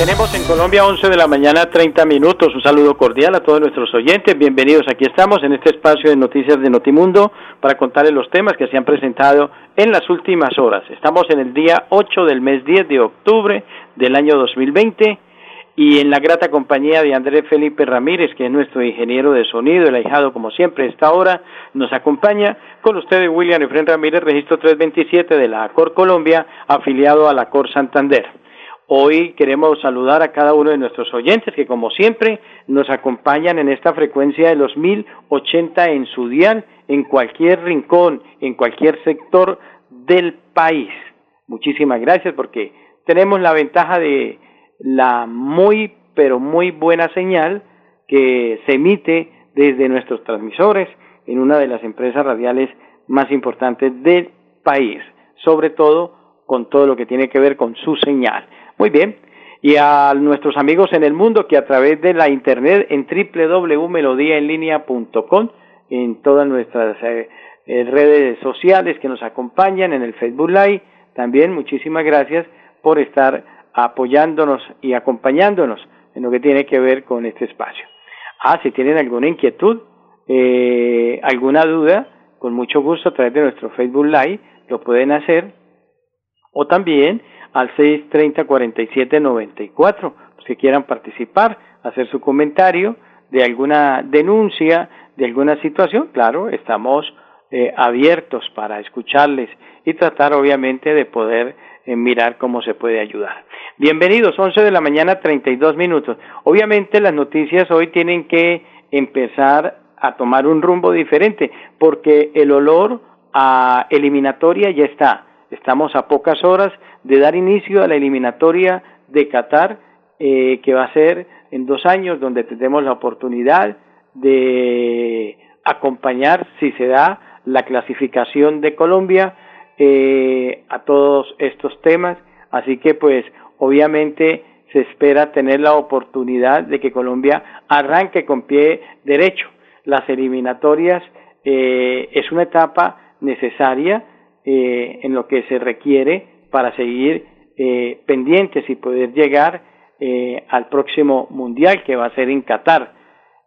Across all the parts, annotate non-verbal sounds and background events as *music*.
Tenemos en Colombia 11 de la mañana 30 minutos. Un saludo cordial a todos nuestros oyentes. Bienvenidos. Aquí estamos en este espacio de noticias de Notimundo para contarles los temas que se han presentado en las últimas horas. Estamos en el día 8 del mes 10 de octubre del año 2020 y en la grata compañía de Andrés Felipe Ramírez, que es nuestro ingeniero de sonido, el ahijado como siempre a esta hora, nos acompaña con ustedes William Efren Ramírez, registro 327 de la ACOR Colombia, afiliado a la ACOR Santander. Hoy queremos saludar a cada uno de nuestros oyentes que como siempre nos acompañan en esta frecuencia de los 1080 en su dial, en cualquier rincón, en cualquier sector del país. Muchísimas gracias porque tenemos la ventaja de la muy pero muy buena señal que se emite desde nuestros transmisores en una de las empresas radiales más importantes del país, sobre todo con todo lo que tiene que ver con su señal. Muy bien. Y a nuestros amigos en el mundo que a través de la internet en www.melodiaenlinea.com, en todas nuestras eh, eh, redes sociales que nos acompañan, en el Facebook Live, también muchísimas gracias por estar apoyándonos y acompañándonos en lo que tiene que ver con este espacio. Ah, si tienen alguna inquietud, eh, alguna duda, con mucho gusto a través de nuestro Facebook Live lo pueden hacer. O también al 630-4794, si quieran participar, hacer su comentario de alguna denuncia, de alguna situación, claro, estamos eh, abiertos para escucharles y tratar obviamente de poder eh, mirar cómo se puede ayudar. Bienvenidos, 11 de la mañana, 32 minutos. Obviamente las noticias hoy tienen que empezar a tomar un rumbo diferente porque el olor a eliminatoria ya está. Estamos a pocas horas de dar inicio a la eliminatoria de Qatar, eh, que va a ser en dos años, donde tendremos la oportunidad de acompañar, si se da, la clasificación de Colombia eh, a todos estos temas. Así que, pues, obviamente se espera tener la oportunidad de que Colombia arranque con pie derecho. Las eliminatorias eh, es una etapa necesaria en lo que se requiere para seguir eh, pendientes y poder llegar eh, al próximo mundial que va a ser en Qatar.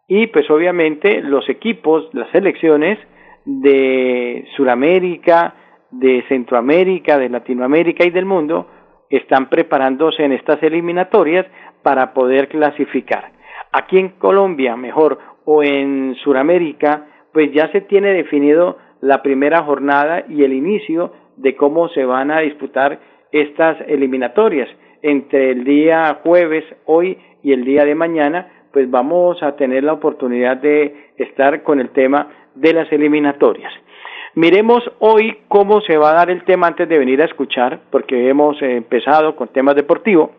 Y pues obviamente los equipos, las selecciones de Sudamérica, de Centroamérica, de Latinoamérica y del mundo están preparándose en estas eliminatorias para poder clasificar. Aquí en Colombia, mejor, o en Sudamérica, pues ya se tiene definido la primera jornada y el inicio de cómo se van a disputar estas eliminatorias. Entre el día jueves, hoy y el día de mañana, pues vamos a tener la oportunidad de estar con el tema de las eliminatorias. Miremos hoy cómo se va a dar el tema antes de venir a escuchar, porque hemos empezado con temas deportivos.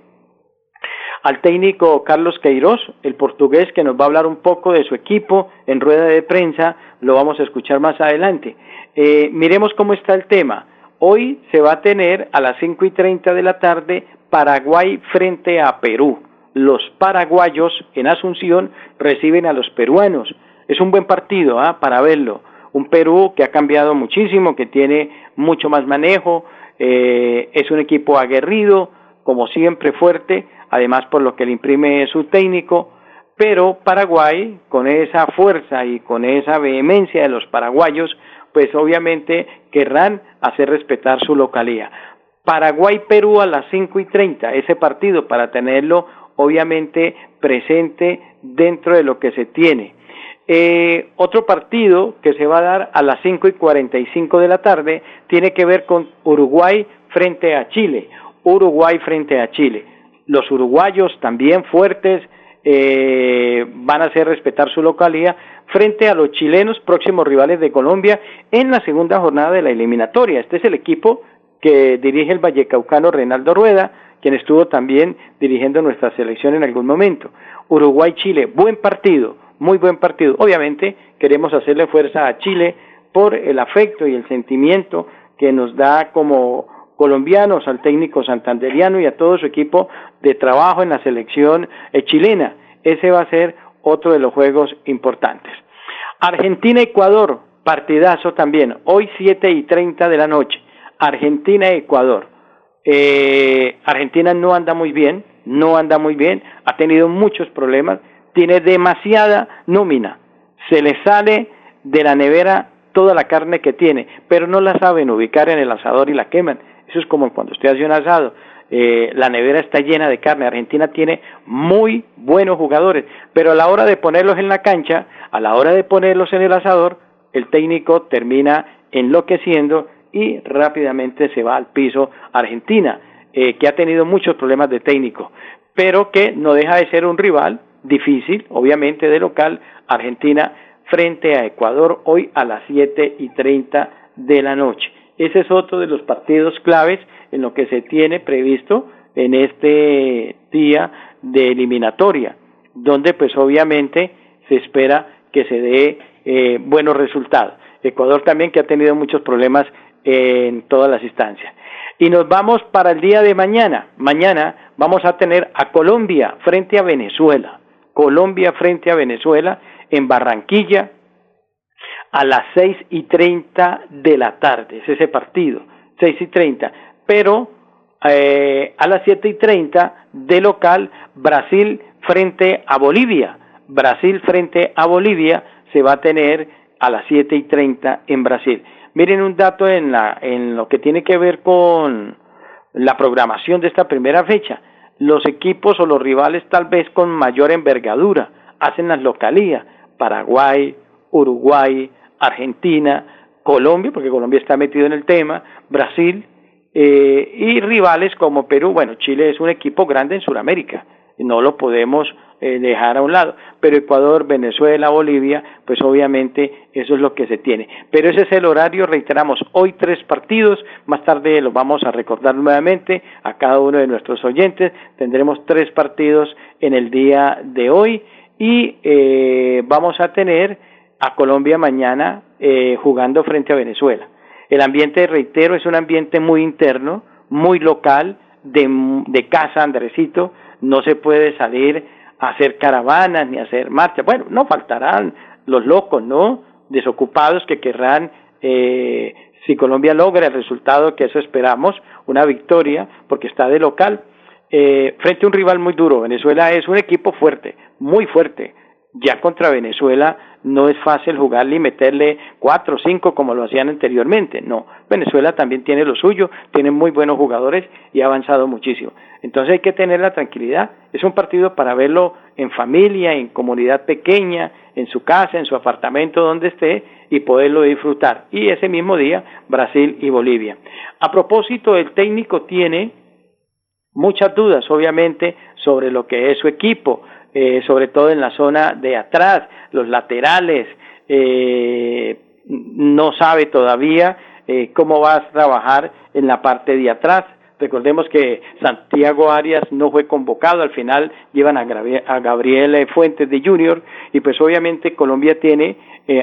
Al técnico Carlos Queiroz, el portugués, que nos va a hablar un poco de su equipo en rueda de prensa, lo vamos a escuchar más adelante. Eh, miremos cómo está el tema. Hoy se va a tener a las cinco y treinta de la tarde Paraguay frente a Perú. Los paraguayos en Asunción reciben a los peruanos. Es un buen partido ¿ah? para verlo. Un Perú que ha cambiado muchísimo, que tiene mucho más manejo, eh, es un equipo aguerrido, como siempre fuerte, además por lo que le imprime su técnico, pero Paraguay, con esa fuerza y con esa vehemencia de los paraguayos, pues obviamente querrán hacer respetar su localía. Paraguay-Perú a las cinco y treinta, ese partido para tenerlo obviamente presente dentro de lo que se tiene. Eh, otro partido que se va a dar a las cinco y cuarenta y cinco de la tarde tiene que ver con Uruguay frente a Chile. Uruguay frente a Chile. Los uruguayos también fuertes eh, van a hacer respetar su localidad, frente a los chilenos próximos rivales de Colombia en la segunda jornada de la eliminatoria. Este es el equipo que dirige el vallecaucano Reinaldo Rueda, quien estuvo también dirigiendo nuestra selección en algún momento. Uruguay-Chile, buen partido, muy buen partido. Obviamente queremos hacerle fuerza a Chile por el afecto y el sentimiento que nos da como colombianos al técnico santanderiano y a todo su equipo de trabajo en la selección eh, chilena. Ese va a ser otro de los juegos importantes. Argentina-Ecuador, partidazo también, hoy 7 y 30 de la noche. Argentina-Ecuador. Eh, Argentina no anda muy bien, no anda muy bien, ha tenido muchos problemas, tiene demasiada nómina, se le sale de la nevera toda la carne que tiene, pero no la saben ubicar en el asador y la queman. Es como cuando usted hace un asado. Eh, la nevera está llena de carne. Argentina tiene muy buenos jugadores, pero a la hora de ponerlos en la cancha, a la hora de ponerlos en el asador, el técnico termina enloqueciendo y rápidamente se va al piso Argentina, eh, que ha tenido muchos problemas de técnico, pero que no deja de ser un rival difícil, obviamente de local, Argentina frente a Ecuador hoy a las siete y treinta de la noche. Ese es otro de los partidos claves en lo que se tiene previsto en este día de eliminatoria, donde pues obviamente se espera que se dé eh, buenos resultados. Ecuador también que ha tenido muchos problemas en todas las instancias. Y nos vamos para el día de mañana. Mañana vamos a tener a Colombia frente a Venezuela. Colombia frente a Venezuela en Barranquilla a las seis y treinta de la tarde, es ese partido, seis y treinta, pero eh, a las siete y treinta de local Brasil frente a Bolivia, Brasil frente a Bolivia se va a tener a las siete y treinta en Brasil. Miren un dato en, la, en lo que tiene que ver con la programación de esta primera fecha. Los equipos o los rivales tal vez con mayor envergadura hacen las localías. Paraguay, Uruguay, Argentina, Colombia, porque Colombia está metido en el tema, Brasil, eh, y rivales como Perú. Bueno, Chile es un equipo grande en Sudamérica, no lo podemos eh, dejar a un lado, pero Ecuador, Venezuela, Bolivia, pues obviamente eso es lo que se tiene. Pero ese es el horario, reiteramos, hoy tres partidos, más tarde lo vamos a recordar nuevamente a cada uno de nuestros oyentes, tendremos tres partidos en el día de hoy y eh, vamos a tener a Colombia mañana eh, jugando frente a Venezuela. El ambiente, reitero, es un ambiente muy interno, muy local, de, de casa, Andresito, no se puede salir a hacer caravanas ni a hacer marchas. Bueno, no faltarán los locos, ¿no? Desocupados que querrán, eh, si Colombia logra el resultado que eso esperamos, una victoria, porque está de local, eh, frente a un rival muy duro. Venezuela es un equipo fuerte, muy fuerte. Ya contra Venezuela no es fácil jugarle y meterle cuatro o cinco como lo hacían anteriormente. No, Venezuela también tiene lo suyo, tiene muy buenos jugadores y ha avanzado muchísimo. Entonces hay que tener la tranquilidad. Es un partido para verlo en familia, en comunidad pequeña, en su casa, en su apartamento, donde esté y poderlo disfrutar. Y ese mismo día Brasil y Bolivia. A propósito, el técnico tiene muchas dudas, obviamente, sobre lo que es su equipo, eh, sobre todo en la zona de atrás, los laterales, eh, no sabe todavía eh, cómo va a trabajar en la parte de atrás. Recordemos que Santiago Arias no fue convocado, al final llevan a, a Gabriel Fuentes de Junior y pues obviamente Colombia tiene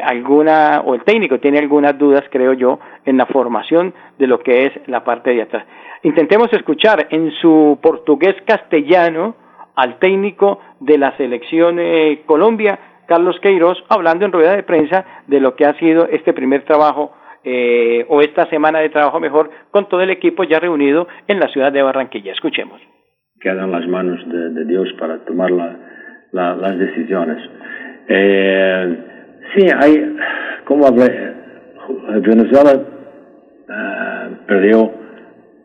alguna, o el técnico tiene algunas dudas, creo yo, en la formación de lo que es la parte de atrás. Intentemos escuchar en su portugués castellano al técnico de la selección eh, Colombia, Carlos Queiroz, hablando en rueda de prensa de lo que ha sido este primer trabajo eh, o esta semana de trabajo mejor con todo el equipo ya reunido en la ciudad de Barranquilla. Escuchemos. Quedan las manos de, Dios para tomar las decisiones. Eh, sí, hay, como hablé, Venezuela perdió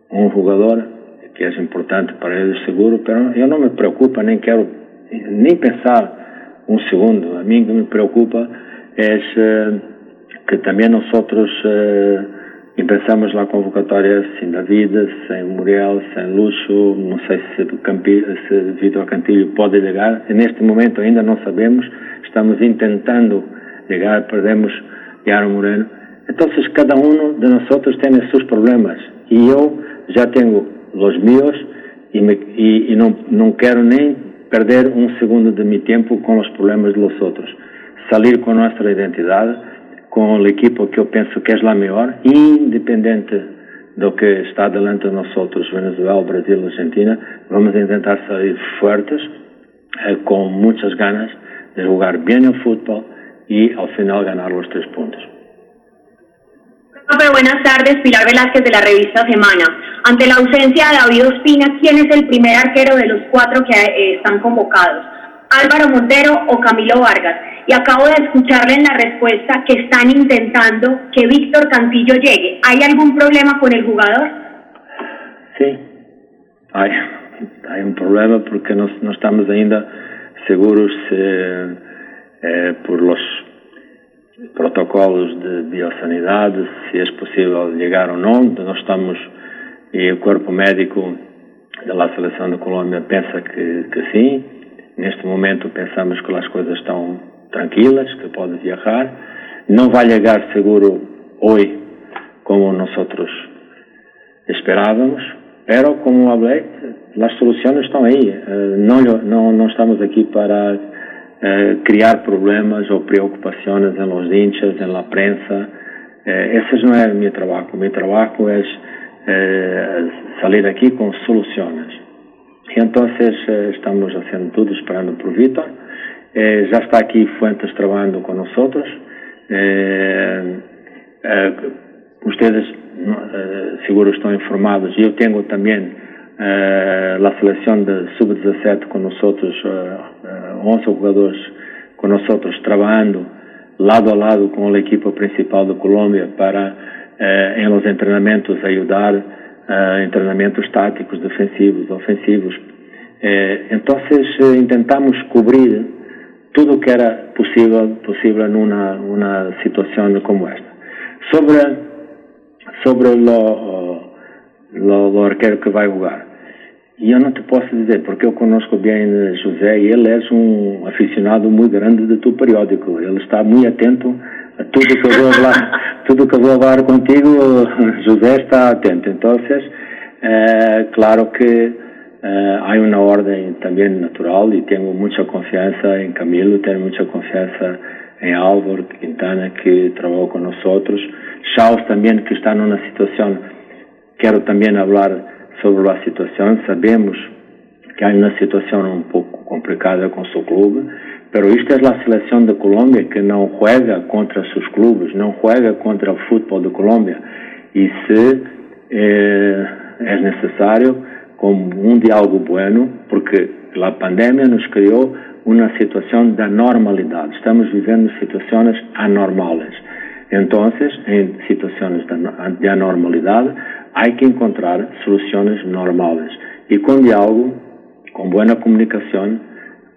un jugador que es importante para ellos seguro, pero yo no me preocupa, ni quiero ni pensar un segundo. A mí lo que me preocupa es eh, que también nosotros eh, empezamos la convocatoria sin David, sin Muriel, sin Lucho, no sé si, si Vitor Cantillo puede llegar. En este momento ainda no sabemos, estamos intentando llegar, perdemos Yaro Moreno. Entonces cada uno de nosotros tiene sus problemas y yo ya tengo los míos y, me, y, y no, no quiero ni perder un segundo de mi tiempo con los problemas de los otros. Salir con nuestra identidad, con el equipo que yo pienso que es la mejor, independiente de lo que está delante de nosotros, Venezuela, Brasil, Argentina, vamos intentar salir fuertes, eh, con muchas ganas de jugar bien el fútbol y al final ganar los tres puntos. Buenas tardes, Pilar Velázquez de la revista Semana. Ante la ausencia de David Ospina, ¿quién es el primer arquero de los cuatro que eh, están convocados? Álvaro Montero o Camilo Vargas. Y acabo de escucharle en la respuesta que están intentando que Víctor Cantillo llegue. ¿Hay algún problema con el jugador? Sí, hay, un problema porque no, no estamos ainda seguros eh, eh, por los protocolos de biosanidad, si es posible llegar o no. No estamos, y el cuerpo médico de la selección de Colombia piensa que, que sí. Neste momento pensamos que as coisas estão tranquilas, que pode viajar. Não vai chegar seguro hoje como nós esperávamos, pero como falei, as soluções estão aí. Eh, não, não, não estamos aqui para uh, criar problemas ou preocupações em los hinchas, em la prensa. Uh, esse não é o meu trabalho. O meu trabalho é uh, sair aqui com soluções. Entonces eh, estamos haciendo todo esperando por Víctor. Eh, ya está aquí Fuentes trabajando con nosotros. Eh, ustedes seguro están informados. Yo tengo también la selección de sub-17 con nosotros, 11 jugadores con nosotros trabajando lado a lado con el equipo principal de Colombia para en los entrenamientos ayudar uh, entrenamentos táticos, defensivos, ofensivos. Eh, então, tentamos cobrir tudo o que era possível, possível numa, numa situação como esta. Sobre, sobre o, o, o arqueiro que vai jogar, eu não te posso dizer, porque eu conheço bem José e ele é um aficionado muito grande de tu periódico. Ele está muito atento tudo que eu vou falar, *laughs* tudo que eu vou falar contigo, José está atento. Então, é, claro que é, há uma ordem também natural e tenho muita confiança em Camilo, tenho muita confiança em Álvaro Quintana que trabalhou com nós outros, Charles também que está numa situação, quero também falar sobre a situação, sabemos que há uma situação um pouco complicada com o seu clube, Pero esta es la selección de Colombia que no juega contra sus clubes, no juega contra el fútbol de Colombia. Y si eh, es necesario, con un diálogo bueno, porque la pandemia nos creó una situación de anormalidad. Estamos viviendo situaciones anormales. Entonces, en situaciones de anormalidad, hay que encontrar soluciones normales. Y con diálogo, con buena comunicación,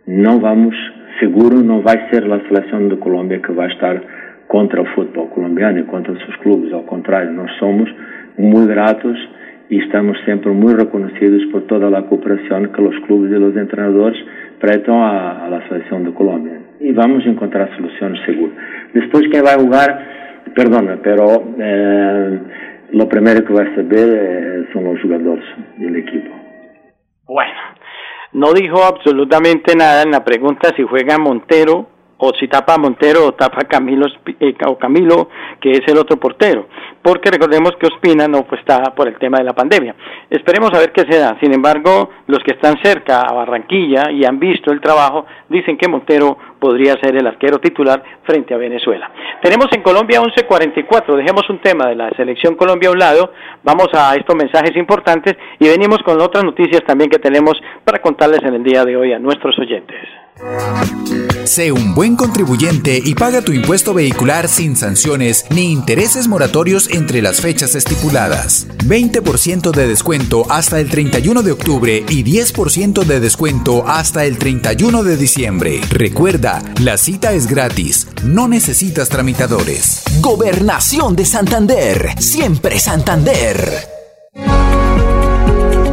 no vamos seguro não vai ser a seleção de Colômbia que vai estar contra o futebol colombiano e contra os seus clubes. Ao contrário, nós somos muito gratos e estamos sempre muito reconhecidos por toda a cooperação que os clubes e os treinadores prestam à, à seleção de Colômbia. E vamos encontrar soluções seguras. Depois, quem vai jogar, perdona, pero eh, lo primeiro que vai saber eh, são os jogadores da equipe. Bueno, no dijo absolutamente nada en la pregunta si juega Montero o si tapa Montero o tapa Camilo, eh, o Camilo, que es el otro portero, porque recordemos que Ospina no pues, está por el tema de la pandemia. Esperemos a ver qué se da. Sin embargo, los que están cerca a Barranquilla y han visto el trabajo dicen que Montero podría ser el arquero titular frente a Venezuela. Tenemos en Colombia 11:44. Dejemos un tema de la selección Colombia a un lado. Vamos a estos mensajes importantes y venimos con otras noticias también que tenemos para contarles en el día de hoy a nuestros oyentes. Sé un buen contribuyente y paga tu impuesto vehicular sin sanciones ni intereses moratorios entre las fechas estipuladas. 20% de descuento hasta el 31 de octubre y 10% de descuento hasta el 31 de diciembre. Recuerda, la cita es gratis, no necesitas tramitadores. Gobernación de Santander, siempre Santander.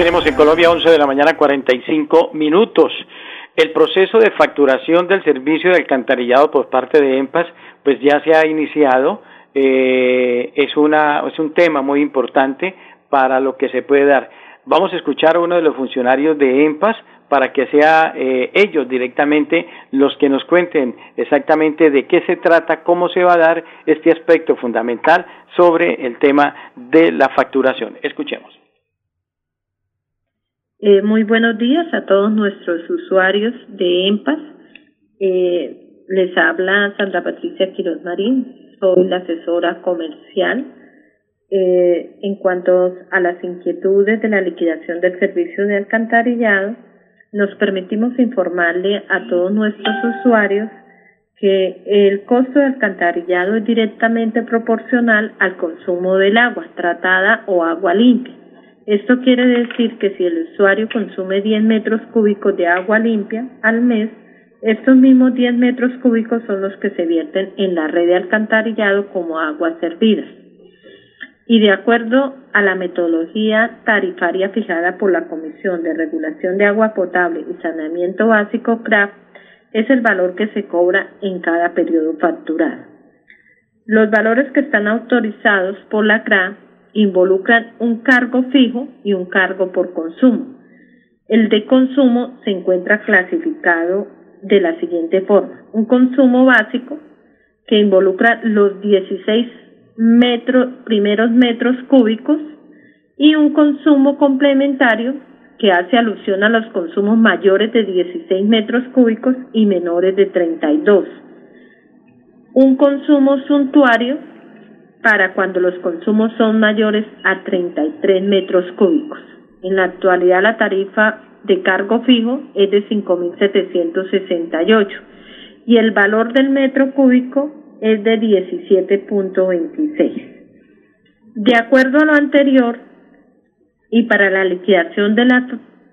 Tenemos en Colombia 11 de la mañana 45 minutos. El proceso de facturación del servicio de alcantarillado por parte de EMPAS pues ya se ha iniciado. Eh, es, una, es un tema muy importante para lo que se puede dar. Vamos a escuchar a uno de los funcionarios de EMPAS para que sea eh, ellos directamente los que nos cuenten exactamente de qué se trata, cómo se va a dar este aspecto fundamental sobre el tema de la facturación. Escuchemos. Eh, muy buenos días a todos nuestros usuarios de EMPAS. Eh, les habla Sandra Patricia Quiroz Marín, soy la asesora comercial. Eh, en cuanto a las inquietudes de la liquidación del servicio de alcantarillado, nos permitimos informarle a todos nuestros usuarios que el costo de alcantarillado es directamente proporcional al consumo del agua tratada o agua limpia. Esto quiere decir que si el usuario consume 10 metros cúbicos de agua limpia al mes, estos mismos 10 metros cúbicos son los que se vierten en la red de alcantarillado como agua servida. Y de acuerdo a la metodología tarifaria fijada por la Comisión de Regulación de Agua Potable y Saneamiento Básico CRAF, es el valor que se cobra en cada periodo facturado. Los valores que están autorizados por la CRAF involucran un cargo fijo y un cargo por consumo. El de consumo se encuentra clasificado de la siguiente forma. Un consumo básico que involucra los 16 metros, primeros metros cúbicos y un consumo complementario que hace alusión a los consumos mayores de 16 metros cúbicos y menores de 32. Un consumo suntuario para cuando los consumos son mayores a 33 metros cúbicos. En la actualidad la tarifa de cargo fijo es de 5.768 y el valor del metro cúbico es de 17.26. De acuerdo a lo anterior, y para la liquidación de las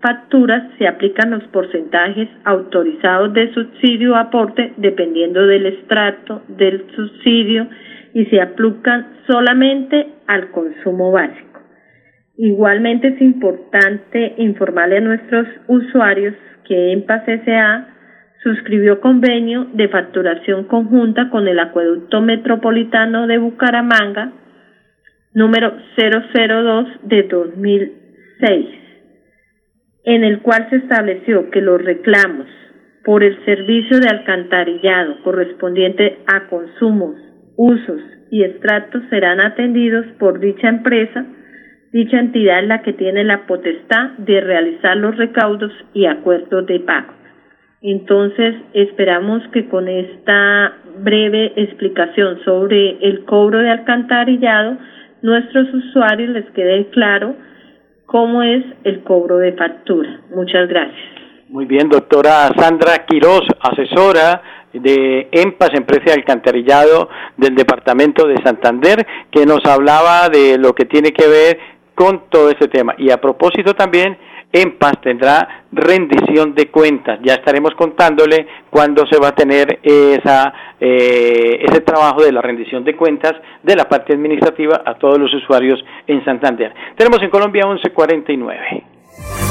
facturas se aplican los porcentajes autorizados de subsidio o aporte dependiendo del extracto del subsidio y se aplican solamente al consumo básico. Igualmente es importante informarle a nuestros usuarios que EMPAS S.A. suscribió convenio de facturación conjunta con el Acueducto Metropolitano de Bucaramanga número 002 de 2006, en el cual se estableció que los reclamos por el servicio de alcantarillado correspondiente a consumos usos y extractos serán atendidos por dicha empresa. Dicha entidad la que tiene la potestad de realizar los recaudos y acuerdos de pago. Entonces, esperamos que con esta breve explicación sobre el cobro de alcantarillado, nuestros usuarios les quede claro cómo es el cobro de factura. Muchas gracias. Muy bien, doctora Sandra Quiroz, asesora de EMPAS, Empresa de Alcantarillado del Departamento de Santander, que nos hablaba de lo que tiene que ver con todo este tema. Y a propósito también, EMPAS tendrá rendición de cuentas. Ya estaremos contándole cuándo se va a tener esa, eh, ese trabajo de la rendición de cuentas de la parte administrativa a todos los usuarios en Santander. Tenemos en Colombia 1149.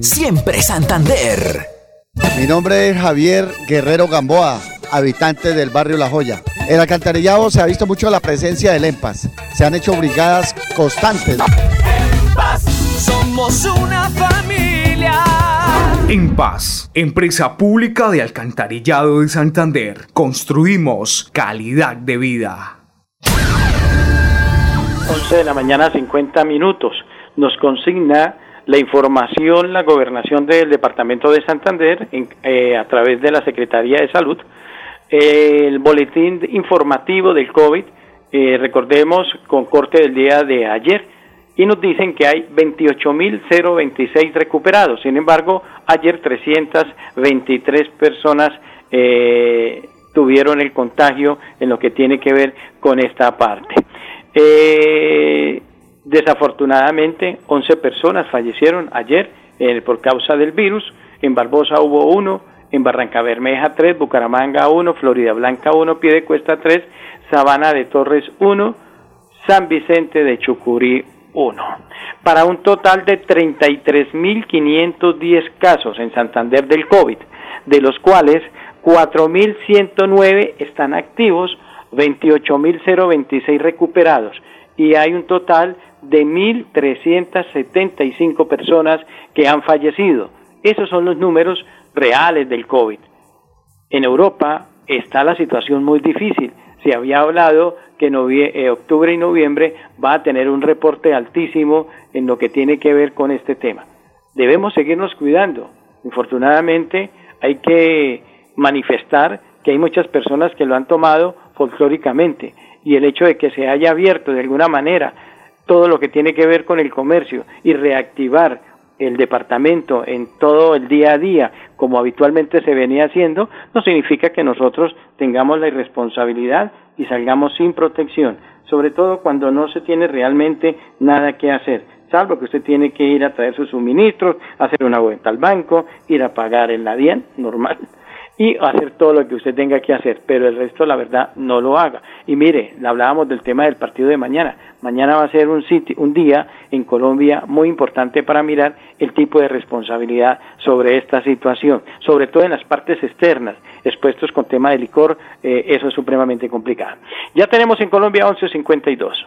siempre Santander. Mi nombre es Javier Guerrero Gamboa, habitante del barrio La Joya. En alcantarillado se ha visto mucho la presencia del EMPAS. Se han hecho brigadas constantes. EMPAS, somos una familia. En Paz, empresa pública de alcantarillado de Santander, construimos calidad de vida. 11 de la mañana, 50 minutos. Nos consigna la información, la gobernación del Departamento de Santander eh, a través de la Secretaría de Salud, el boletín informativo del COVID, eh, recordemos con corte del día de ayer, y nos dicen que hay 28.026 recuperados. Sin embargo, ayer 323 personas eh, tuvieron el contagio en lo que tiene que ver con esta parte. Eh, Desafortunadamente, 11 personas fallecieron ayer por causa del virus. En Barbosa hubo uno, en Barranca Bermeja 3, Bucaramanga 1, Florida Blanca 1, Piedecuesta 3, Sabana de Torres 1, San Vicente de Chucurí 1. Para un total de 33.510 casos en Santander del COVID, de los cuales 4.109 están activos, 28.026 recuperados y hay un total de 1.375 personas que han fallecido. Esos son los números reales del COVID. En Europa está la situación muy difícil. Se había hablado que eh, octubre y noviembre va a tener un reporte altísimo en lo que tiene que ver con este tema. Debemos seguirnos cuidando. Infortunadamente hay que manifestar que hay muchas personas que lo han tomado folclóricamente y el hecho de que se haya abierto de alguna manera todo lo que tiene que ver con el comercio y reactivar el departamento en todo el día a día, como habitualmente se venía haciendo, no significa que nosotros tengamos la irresponsabilidad y salgamos sin protección, sobre todo cuando no se tiene realmente nada que hacer, salvo que usted tiene que ir a traer sus suministros, hacer una vuelta al banco, ir a pagar en la normal, y hacer todo lo que usted tenga que hacer, pero el resto, la verdad, no lo haga. Y mire, hablábamos del tema del partido de mañana. Mañana va a ser un, sitio, un día en Colombia muy importante para mirar el tipo de responsabilidad sobre esta situación, sobre todo en las partes externas, expuestos con tema de licor, eh, eso es supremamente complicado. Ya tenemos en Colombia 1152.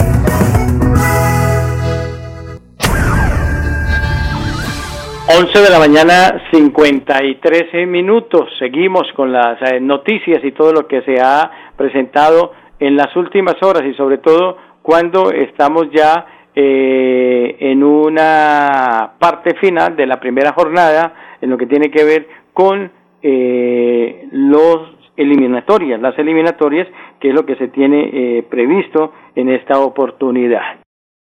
11 de la mañana, 53 minutos. Seguimos con las eh, noticias y todo lo que se ha presentado en las últimas horas y sobre todo cuando estamos ya eh, en una parte final de la primera jornada en lo que tiene que ver con eh, los eliminatorias, las eliminatorias, que es lo que se tiene previsto en esta oportunidad.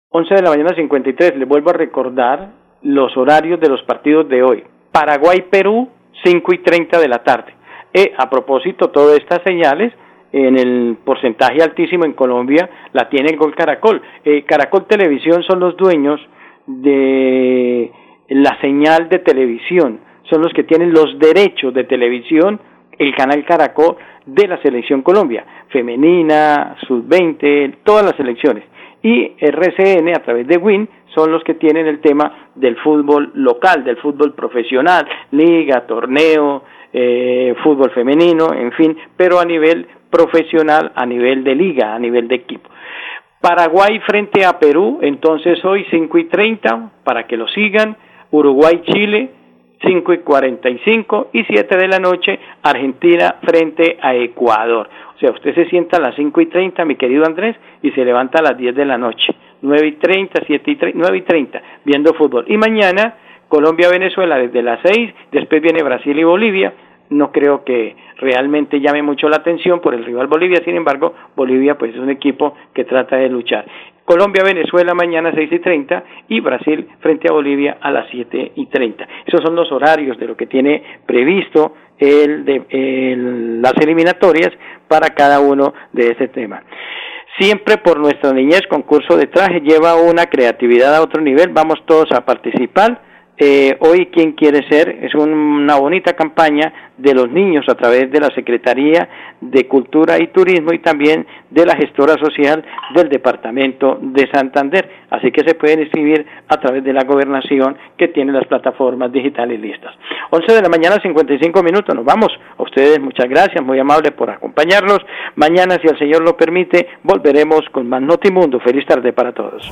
11 de la mañana 53, le vuelvo a recordar los horarios de los partidos de hoy. Paraguay-Perú, 5 y 30 de la tarde. Eh, a propósito, todas estas señales, en el porcentaje altísimo en Colombia, la tiene el Gol Caracol. Eh, Caracol Televisión son los dueños de la señal de televisión, son los que tienen los derechos de televisión, el canal Caracol de la Selección Colombia, femenina, sub-20, todas las selecciones. Y RCN a través de WIN son los que tienen el tema del fútbol local, del fútbol profesional, liga, torneo, eh, fútbol femenino, en fin, pero a nivel profesional, a nivel de liga, a nivel de equipo. Paraguay frente a Perú, entonces hoy 5 y 30, para que lo sigan. Uruguay-Chile, 5 y 45 y 7 de la noche Argentina frente a Ecuador. O sea, usted se sienta a las 5 y 30, mi querido Andrés, y se levanta a las 10 de la noche. 9 y 30, 7 y 30, 9 y 30, viendo fútbol. Y mañana Colombia-Venezuela desde las 6, después viene Brasil y Bolivia. No creo que realmente llame mucho la atención por el rival Bolivia, sin embargo, Bolivia pues es un equipo que trata de luchar. Colombia-Venezuela mañana 6 y 30 y Brasil frente a Bolivia a las 7 y 30. Esos son los horarios de lo que tiene previsto el de, las eliminatorias para cada uno de ese tema. Siempre por nuestra niñez, concurso de traje lleva una creatividad a otro nivel. Vamos todos a participar eh, hoy quien quiere ser es una bonita campaña de los niños a través de la Secretaría de Cultura y Turismo y también de la gestora social del Departamento de Santander. Así que se pueden inscribir a través de la gobernación que tiene las plataformas digitales listas. 11 de la mañana, 55 minutos. Nos vamos. A ustedes muchas gracias, muy amable por acompañarnos. Mañana, si el Señor lo permite, volveremos con más Notimundo. Feliz tarde para todos.